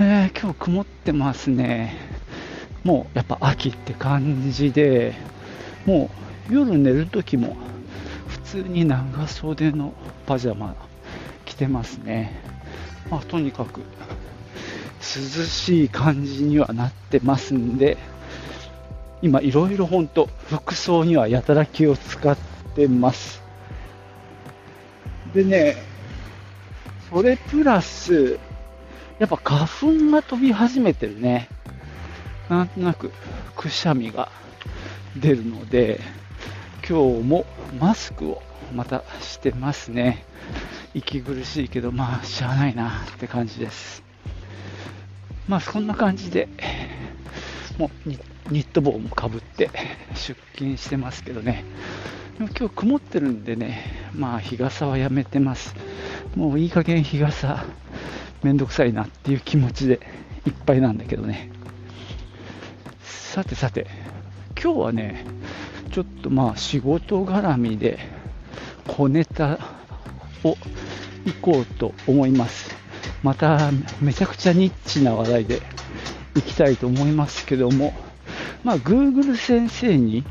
えー今日曇ってますね。もうやっぱ秋って感じで、もう夜寝るときも普通に長袖のパジャマ着てますね。まあ、とにかく涼しい感じにはなってますんで、今いろいろ本当服装にはやたら気を使ってます。でね、それプラス、やっぱ花粉が飛び始めてるね。なんとなくくしゃみが出るので、今日もマスクをまたしてますね。息苦しいけど、まあ、しゃあないなって感じです。まあ、そんな感じで、もうニット帽もかぶって出勤してますけどね。でも今日曇ってるんでね、まあ日傘はやめてます。もういい加減日傘めんどくさいなっていう気持ちでいっぱいなんだけどね。さてさて、今日はね、ちょっとまあ仕事絡みで小ネタを行こうと思います。まためちゃくちゃニッチな話題で行きたいと思いますけども、まあ Google 先生に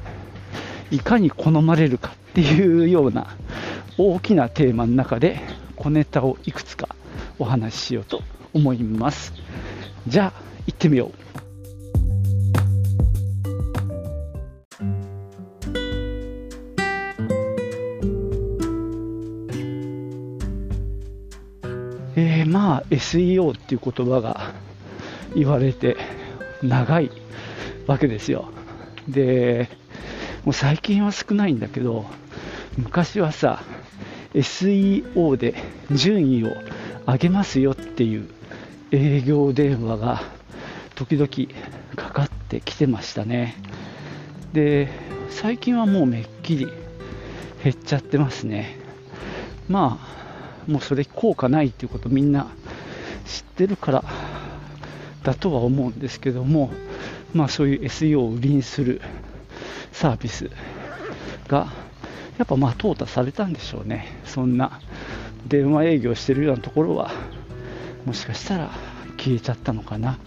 いかに好まれるかっていうような大きなテーマの中で小ネタをいくつかお話ししようと思います。じゃあ行ってみよう。えーまあ SEO っていう言葉が言われて長いわけですよ。で、もう最近は少ないんだけど、昔はさ、SEO で順位を上げますよっていう営業電話が時々かかってきてましたね。で、最近はもうめっきり減っちゃってますね。まあ、もうそれ効果ないっていうことみんな知ってるからだとは思うんですけども、まあそういう SEO を売りにするサービスがやっぱまあ淘汰されたんでしょうね。そんな電話営業してるようなところはもしかしたら消えちゃったのかな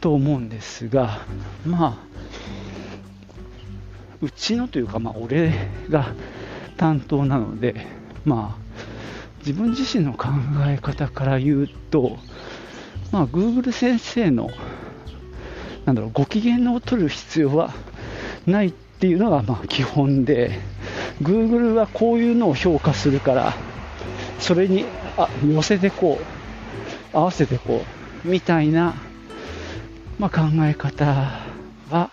と思うんですが、まあうちのというかまあ俺が担当なので、まあ自分自身の考え方から言うと、まあ Google 先生のなんだろうご機嫌を取る必要はないっていうのがまあ基本で、Google はこういうのを評価するから、それにあ寄せてこう、合わせてこう、みたいな、まあ、考え方は、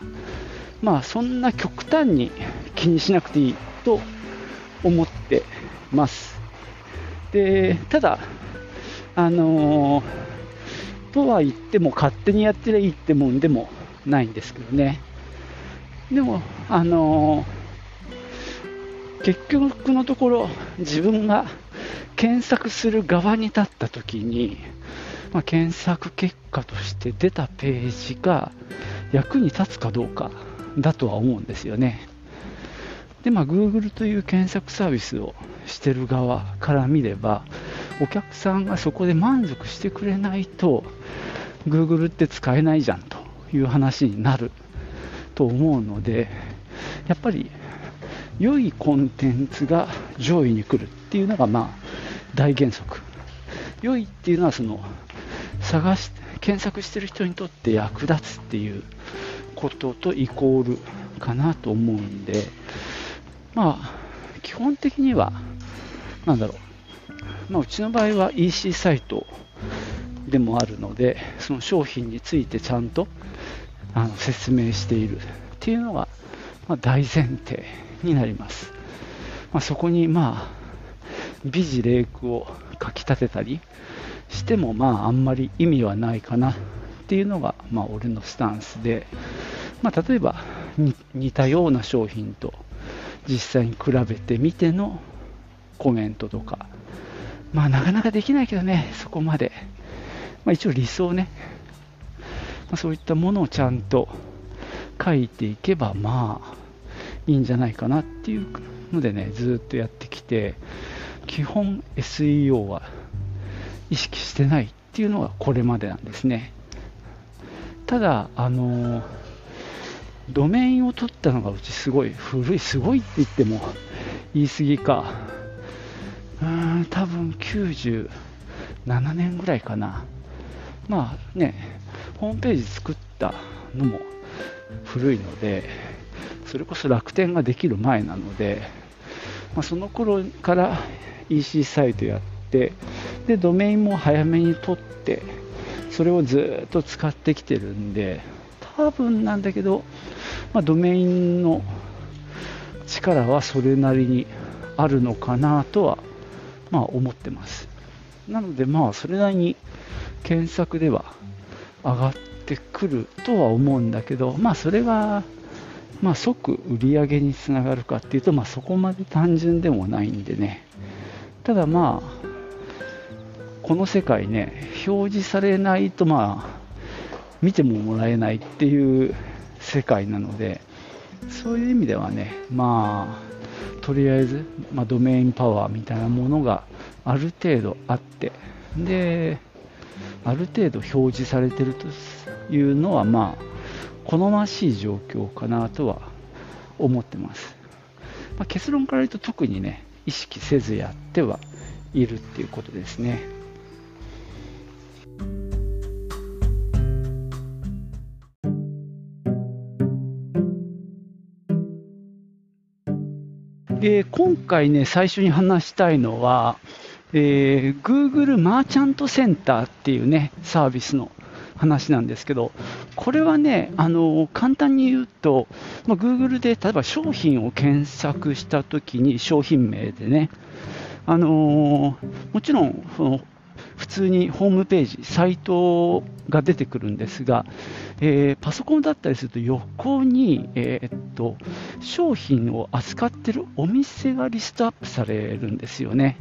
まあそんな極端に気にしなくていいと思ってます。で、ただ、あのーとは言っても勝手にやってりゃいいってもんでもないんですけどね。でも、あのー結局のところ自分が検索する側に立った時に、まあ、検索結果として出たページが役に立つかどうかだとは思うんですよね。で、まあ、Google という検索サービスをしてる側から見れば、お客さんがそこで満足してくれないと、Google って使えないじゃんという話になると思うので、やっぱり良いコンテンツが上位に来るっていうのがまあ大原則。良いっていうのはその探し検索してる人にとって役立つっていうこととイコールかなと思うんで、まあ基本的にはなんだろう、まあ、うちの場合は EC サイトでもあるので、その商品についてちゃんとあの説明しているっていうのが、まあ、大前提になります。まあ、そこにまあ美辞麗句を書き立てたりしてもまああんまり意味はないかなっていうのがまあ俺のスタンスで、まあ、例えば似たような商品と実際に比べてみてのコメントとかまあなかなかできないけどねそこまで、まあ、一応理想ね、まあ、そういったものをちゃんと書いていけばまあいいんじゃないかなっていうのでねずっとやってきて基本 SEO は意識してないっていうのがこれまでなんですね。ただあのドメインを取ったのがうちすごい古いすごいって言っても言い過ぎか。うーん多分97年ぐらいかな。まあねホームページ作ったのも古いのでそれこそ楽天ができる前なので、まあ、その頃から EC サイトやってでドメインも早めに取ってそれをずっと使ってきてるんで多分なんだけど、まあ、ドメインの力はそれなりにあるのかなとは、まあ、思ってます。なのでまあそれなりに検索では上がってくるとは思うんだけどまあそれがまあ、即売り上げにつながるかっていうと、まあ、そこまで単純でもないんでね。ただまあこの世界ね表示されないとまあ見てももらえないっていう世界なのでそういう意味ではねまあとりあえず、まあ、ドメインパワーみたいなものがある程度あってである程度表示されてるというのはまあ好ましい状況かなとは思ってます、まあ、結論から言うと特にね意識せずやってはいるっていうことですね。で今回ね最初に話したいのは、えー、Google マーチャントセンターっていうねサービスの話なんですけど、これはね、あの簡単に言うと、まあ、Google で例えば商品を検索したときに商品名でね、あのもちろんその普通にホームページ、サイトが出てくるんですが、えー、パソコンだったりすると横に、えー、っと商品を扱っているお店がリストアップされるんですよね。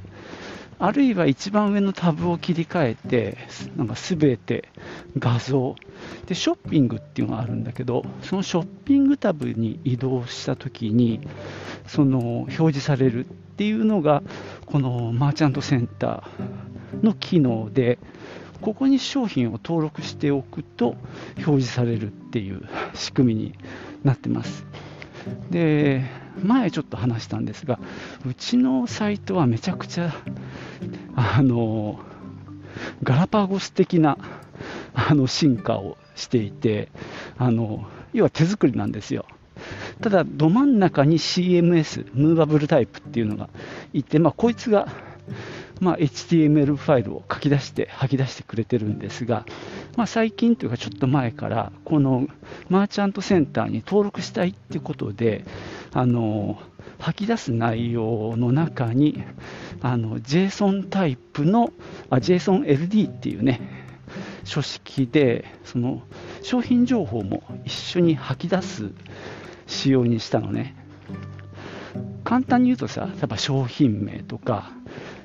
あるいは一番上のタブを切り替えて、なんか全て画像で、ショッピングっていうのがあるんだけど、そのショッピングタブに移動したときに、その表示されるっていうのが、このマーチャントセンターの機能で、ここに商品を登録しておくと表示されるっていう 仕組みになってます。で前ちょっと話したんですが、うちのサイトはめちゃくちゃ、あの、ガラパゴス的なあの進化をしていて、あの、要は手作りなんですよ。ただ、ど真ん中に CMS、ムーバブルタイプっていうのがいて、まあ、こいつがまあ、HTML ファイルを書き出して吐き出してくれてるんですが、まあ、最近というかちょっと前からこのマーチャントセンターに登録したいっていうことであの吐き出す内容の中にあの JSON タイプのあ JSONLD っていうね書式でその商品情報も一緒に吐き出す仕様にしたのね。簡単に言うとさ例えば商品名とか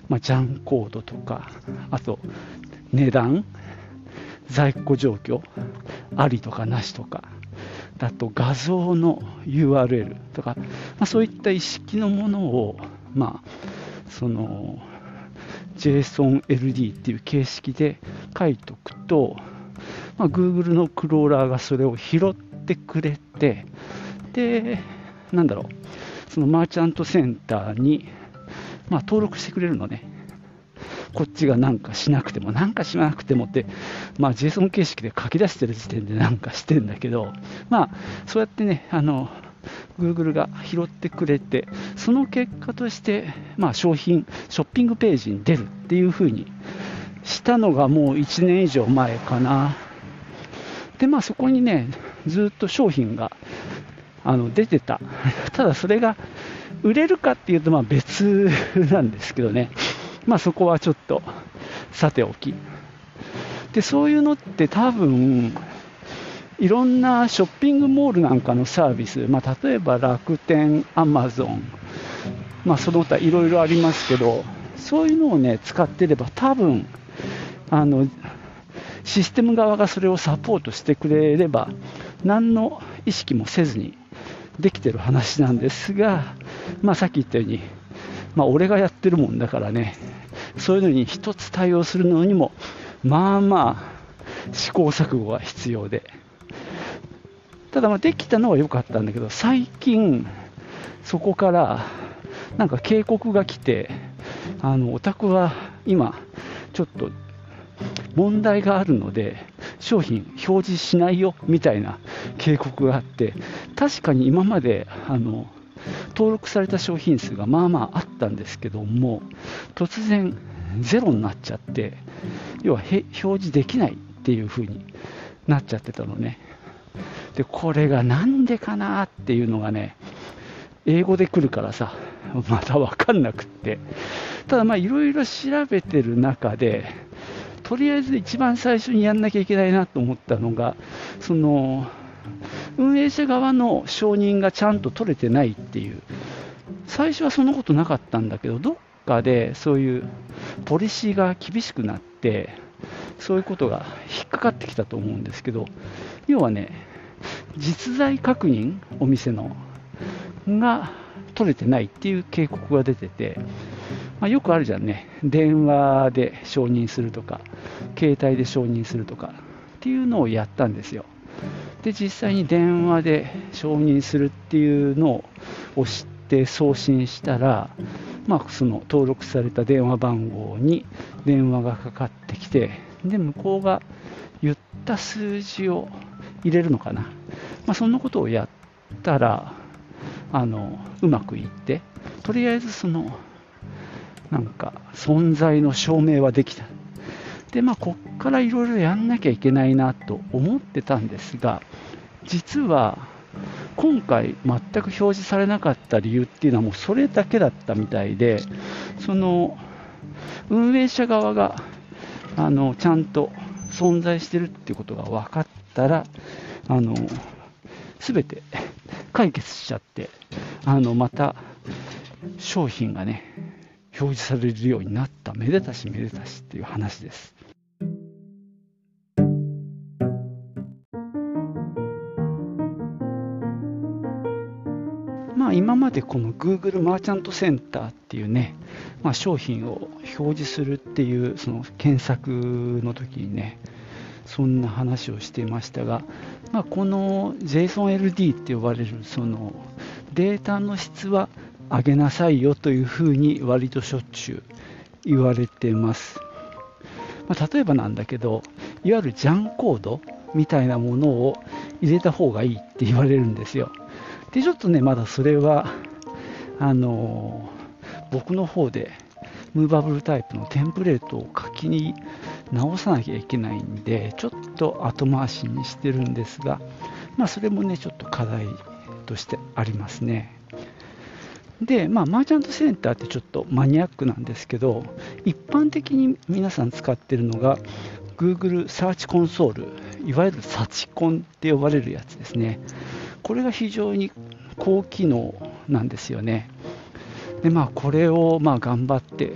まあ、ジャンコードとか、あと値段、在庫状況、ありとかなしとか、あと画像の URL とか、まあ、そういった意識のものを、まあ、その JSONLD っていう形式で書いとくと、まあ、Google のクローラーがそれを拾ってくれて、で、なんだろう、そのマーチャントセンターにまあ、登録してくれるのね。こっちがなんかしなくても、なんかしなくてもって、まあ、JSON 形式で書き出してる時点でなんかしてんだけど、まあ、そうやってね、あの、Google が拾ってくれて、その結果として、まあ、商品、ショッピングページに出るっていう風にしたのがもう1年以上前かな。で、まあ、そこにね、ずっと商品があの出てた。ただそれが売れるかっていうとまあ別なんですけどね、まあ、そこはちょっとさておき、でそういうのって多分いろんなショッピングモールなんかのサービス、まあ、例えば楽天、アマゾン、まあ、その他いろいろありますけど、そういうのをね、使ってれば多分、あの、システム側がそれをサポートしてくれれば、何の意識もせずにできてる話なんですが、まあ、さっき言ったように、まあ、俺がやってるもんだからね、そういうのに一つ対応するのにも、まあまあ、試行錯誤が必要で。ただ、まできたのは良かったんだけど、最近、そこから、なんか警告が来て、あの、お宅は今、ちょっと問題があるので、商品表示しないよみたいな警告があって、確かに今まであの登録された商品数がまあまああったんですけども、突然ゼロになっちゃって、要は表示できないっていう風になっちゃってたのね。で、これがなんでかなっていうのがね、英語で来るからさ、まだわかんなくって。ただまあいろいろ調べてる中で、とりあえず一番最初にやんなきゃいけないなと思ったのが、その、運営者側の承認がちゃんと取れてないっていう、最初はそんなことなかったんだけど、どっかでそういうポリシーが厳しくなって、そういうことが引っかかってきたと思うんですけど、要はね、実在確認、お店の、が取れてないっていう警告が出てて、まあ、よくあるじゃんね、電話で承認するとか、携帯で承認するとかっていうのをやったんですよ。で、実際に電話で承認するっていうのを押して送信したら、まあ、その登録された電話番号に電話がかかってきて、で、向こうが言った数字を入れるのかな。まあ、そんなことをやったら、あの、うまくいって、とりあえずその、なんか、存在の証明はできた。で、まあ、こっからいろいろやんなきゃいけないなと思ってたんですが、実は、今回全く表示されなかった理由っていうのはもうそれだけだったみたいで、その、運営者側が、あの、ちゃんと存在してるっていうことが分かったら、あの、すべて解決しちゃって、あの、また商品がね、表示されるようになった、めでたしめでたしっていう話です。今までこの Google マーチャントセンターっていうね、まあ、商品を表示するっていうその検索の時にね、そんな話をしていましたが、まあ、この JSONLD って呼ばれるそのデータの質は上げなさいよというふうに割としょっちゅう言われてます。まあ、例えばなんだけど、いわゆるジャンコードみたいなものを入れた方がいいって言われるんですよ。で、ちょっとね、まだそれは、あのー、僕の方でムーバブルタイプのテンプレートを書きに直さなきゃいけないんで、ちょっと後回しにしてるんですが、まあ、それもね、ちょっと課題としてありますね。で、まあ、マーチャントセンターってちょっとマニアックなんですけど、一般的に皆さん使ってるのが、Google サーチコンソール、いわゆるサチコンって呼ばれるやつですね。これが非常に高機能なんですよね。で、まあ、これをまあ頑張って、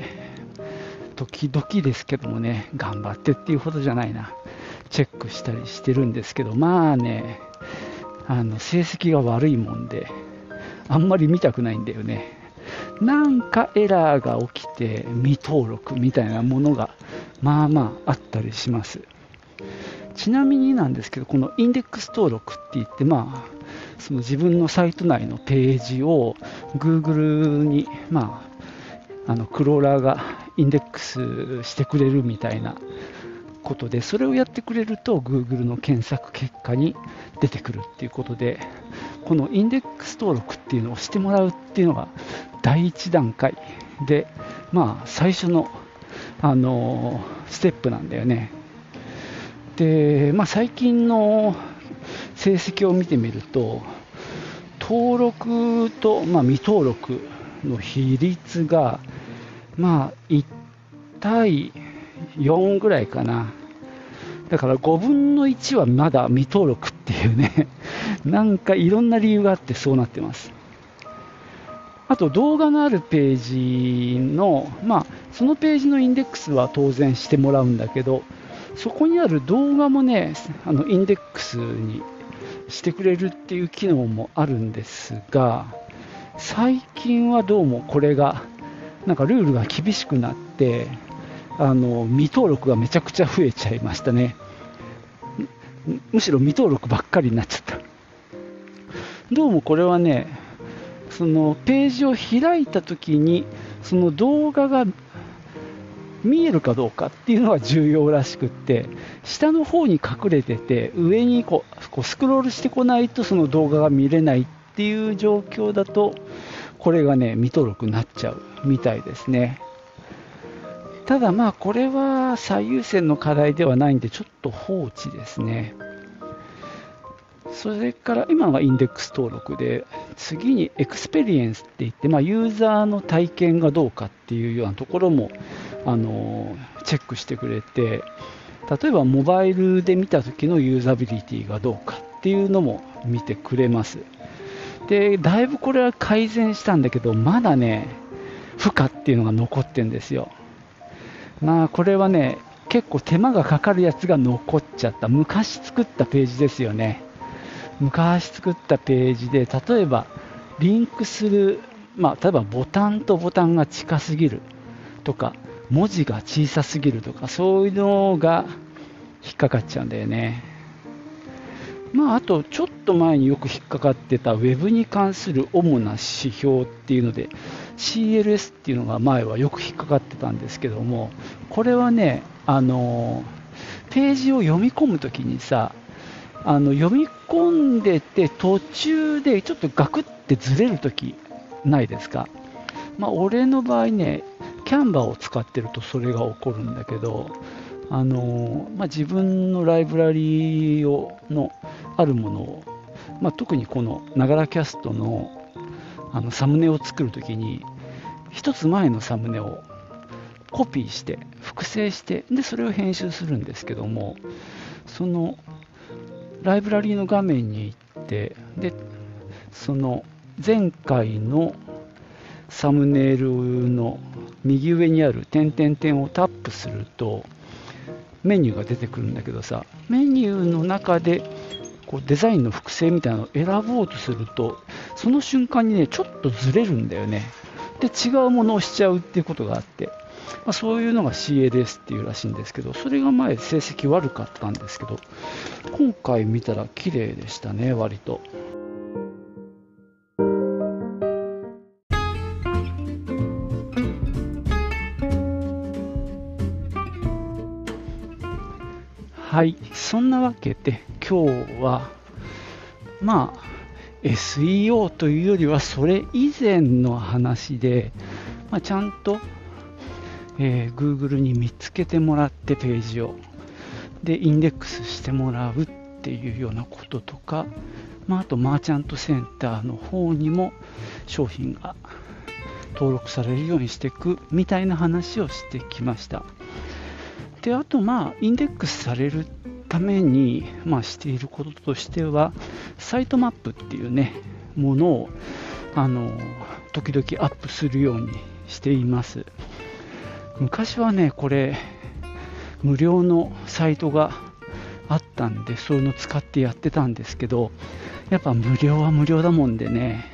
時々ですけどもね、頑張ってっていうほどじゃないな、チェックしたりしてるんですけど、まあね、あの成績が悪いもんで、あんまり見たくないんだよね。なんかエラーが起きて未登録みたいなものがまあまああったりします。ちなみになんですけど、このインデックス登録って言って、まあ、その自分のサイト内のページを Google に、まあ、あのクローラーがインデックスしてくれるみたいなことで、それをやってくれると Google の検索結果に出てくるっていうことで、このインデックス登録っていうのをしてもらうっていうのが第一段階で、まあ、最初の、あのステップなんだよね。で、まあ、最近の成績を見てみると、登録と、まあ、未登録の比率が、まあ、1対4ぐらいかな。だから5分の1はまだ未登録っていうね、なんかいろんな理由があってそうなってます。あと動画のあるページの、まあ、そのページのインデックスは当然してもらうんだけど、そこにある動画もね、あのインデックスにしてくれるっていう機能もあるんですが、最近はどうもこれが、なんかルールが厳しくなって、あの未登録がめちゃくちゃ増えちゃいましたね。むしろ未登録ばっかりになっちゃった。どうもこれはね、そのページを開いたときに、その動画が見えるかどうかっていうのが重要らしくって、下の方に隠れてて、上にこうこうスクロールしてこないとその動画が見れないっていう状況だと、これがね、未登録になっちゃうみたいですね。ただまあこれは最優先の課題ではないんでちょっと放置ですね。それから今はインデックス登録で次にエクスペリエンスって言って、まあ、ユーザーの体験がどうかっていうようなところもあのチェックしてくれて例えばモバイルで見た時のユーザビリティがどうかっていうのも見てくれますでだいぶこれは改善したんだけどまだね負荷っていうのが残ってるんですよまあこれはね、結構手間がかかるやつが残っちゃった。昔作ったページですよね。昔作ったページで、例えばリンクする、まあ、例えばボタンとボタンが近すぎるとか、文字が小さすぎるとか、そういうのが引っかかっちゃうんだよね。まあ、あと、ちょっと前によく引っかかってた Web に関する主な指標っていうので、CLS っていうのが前はよく引っかかってたんですけども、これはね、あのページを読み込むときにさ、あの読み込んでて途中でちょっとガクってずれるときないですか？まあ、俺の場合ね、キャンバーを使ってるとそれが起こるんだけど、あのまあ、自分のライブラリーをのあるものを、まあ、特にこのながらキャストのあのサムネを作るときに1つ前のサムネをコピーして複製してでそれを編集するんですけどもそのライブラリーの画面に行ってでその前回のサムネイルの右上にある点々点をタップするとメニューが出てくるんだけどさメニューの中でこうデザインの複製みたいなのを選ぼうとするとその瞬間にねちょっとずれるんだよねで違うものをしちゃうっていうことがあって、まあ、そういうのが CADS っていうらしいんですけどそれが前成績悪かったんですけど今回見たら綺麗でしたね割と。はい、そんなわけで今日はまあ SEO というよりはそれ以前の話で、まあ、ちゃんと、えー、Google に見つけてもらってページを。でインデックスしてもらうっていうようなこととか、まあ、あとマーチャントセンターの方にも商品が登録されるようにしていくみたいな話をしてきました。であとまあインデックスされるために、まあ、していることとしては、サイトマップっていうね、ものを、あの、時々アップするようにしています。昔はね、これ、無料のサイトがあったんで、そういうの使ってやってたんですけど、やっぱ無料は無料だもんでね、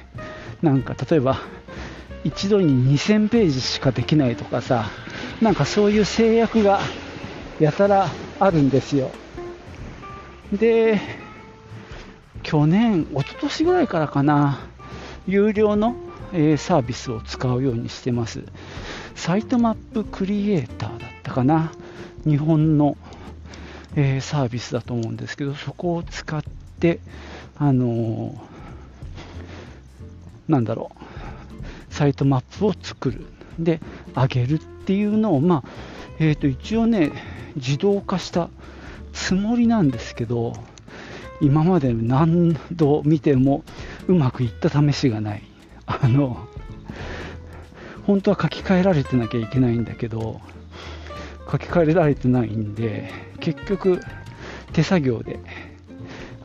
なんか例えば、一度に2000ページしかできないとかさ、なんかそういう制約がやたらあるんですよ。で、去年、一昨年ぐらいからかな、有料の、え、サービスを使うようにしてます。サイトマップクリエイターだったかな、日本の、え、サービスだと思うんですけど、そこを使って、あのー、なんだろう、サイトマップを作る、で、上げるっていうのを、まあ、えー、と一応ね、自動化したつもりなんですけど今まで何度見てもうまくいった試しがない。あの本当は書き換えられてなきゃいけないんだけど書き換えられてないんで結局手作業で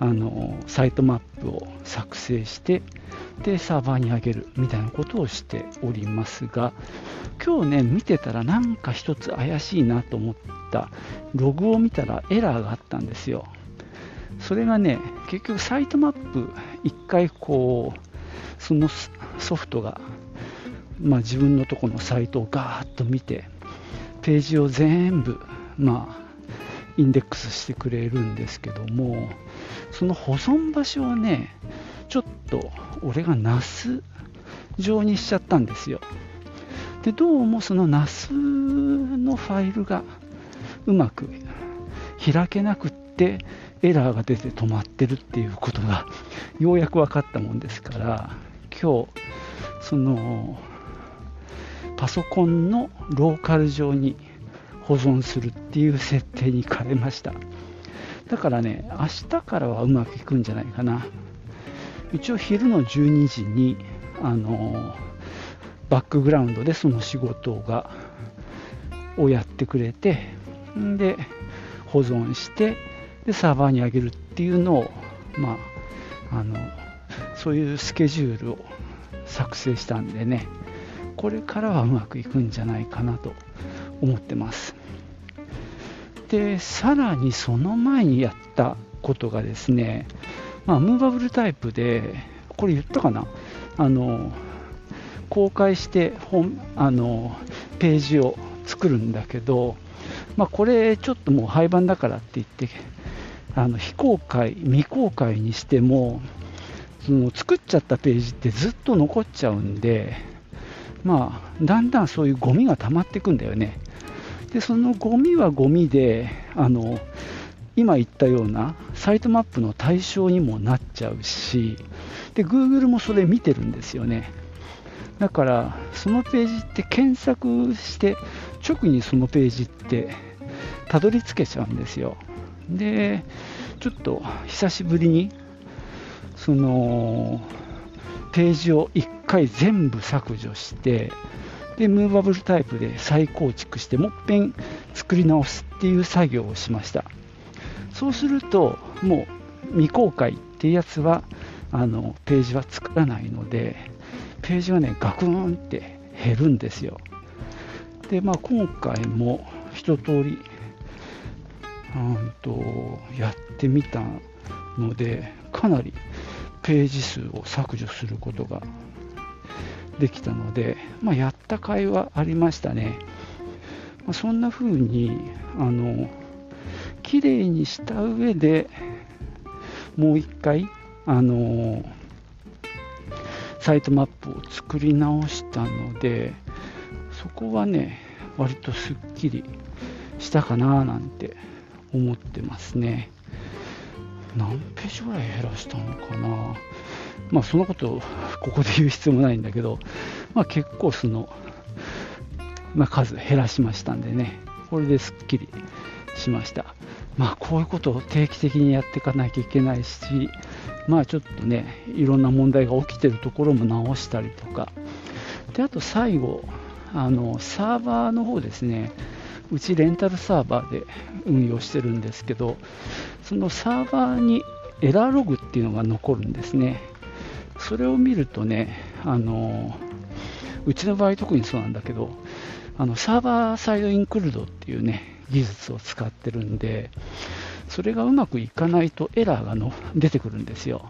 あのサイトマップを作成してでサーバーに上げるみたいなことをしておりますが今日ね見てたらなんか一つ怪しいなと思ったログを見たらエラーがあったんですよ。それがね結局サイトマップ1回こうそのソフトが、まあ、自分のとこのサイトをガーッと見てページを全部まあインデックスしてくれるんですけどもその保存場所をねちょっと俺が NAS 状にしちゃったんですよ。でどうもその NAS のファイルがうまく開けなくってエラーが出て止まってるっていうことがようやく分かったもんですから今日そのパソコンのローカル上に保存するっていう設定に変えました。だからね明日からはうまくいくんじゃないかな。一応昼の12時にあのバックグラウンドでその仕事がをやってくれてんで保存してでサーバーに上げるっていうのをまああのそういうスケジュールを作成したんでね。これからはうまくいくんじゃないかなと思ってます。でさらにその前にやったことがですね、まあ、ムーバブルタイプでこれ言ったかな？あの公開して本あのページを作るんだけど、まあ、これちょっともう廃盤だからって言ってあの非公開未公開にしてもその作っちゃったページってずっと残っちゃうんでまあだんだんそういうゴミが溜まっていくんだよね。でそのゴミはゴミであの今言ったようなサイトマップの対象にもなっちゃうしで Google もそれ見てるんですよね。だからそのページって検索して直にそのページってたどり着けちゃうんですよ。でちょっと久しぶりにそのページを1回全部削除してでムーバブルタイプで再構築してもっぺん作り直すっていう作業をしました。そうするともう未公開っていうやつはあのページは作らないのでページがねガクンって減るんですよ。でまあ今回も一通りうんとやってみたのでかなりページ数を削除することができたので、まあ、やった甲斐はありましたね。まあ、そんな風にあの綺麗にした上でもう一回あのサイトマップを作り直したのでそこはね割とすっきりしたかななんて思ってますね。何ページぐらい減らしたのかな。まあ、そのことをここで言う必要もないんだけど、まあ、結構その、まあ、数減らしましたんでね、これですっきりしました。まあ、こういうことを定期的にやっていかなきゃいけないし、まあ、ちょっとね、いろんな問題が起きてるところも直したりとか、であと最後、あのサーバーの方ですね、うちレンタルサーバーで運用してるんですけど、そのサーバーにエラーログっていうのが残るんですね。それを見るとね、あのうちの場合特にそうなんだけど、あのサーバーサイドインクルードっていうね、技術を使ってるんで、それがうまくいかないとエラーがの出てくるんですよ。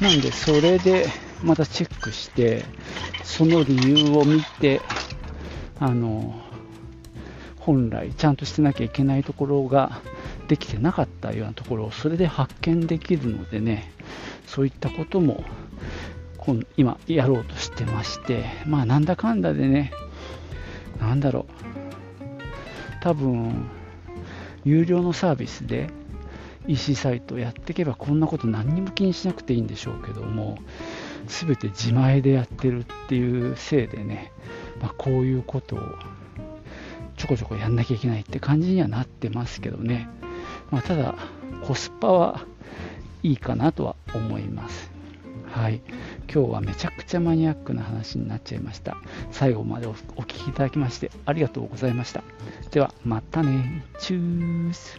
なんで、それでまたチェックして、その理由を見て、あの、本来ちゃんとしてなきゃいけないところができてなかったようなところをそれで発見できるのでね、そういったことも今やろうとしてまして、まあなんだかんだでね、なんだろう、多分、有料のサービスで EC サイトをやっていけばこんなこと何にも気にしなくていいんでしょうけども、全て自前でやってるっていうせいでね、まあ、こういうことをちょこちょこやんなきゃいけないって感じにはなってますけどね、まあ、ただコスパはいいかなとは思います。はい。今日はめちゃくちゃマニアックな話になっちゃいました。最後までお聴きいただきましてありがとうございました。では、またね。チュース。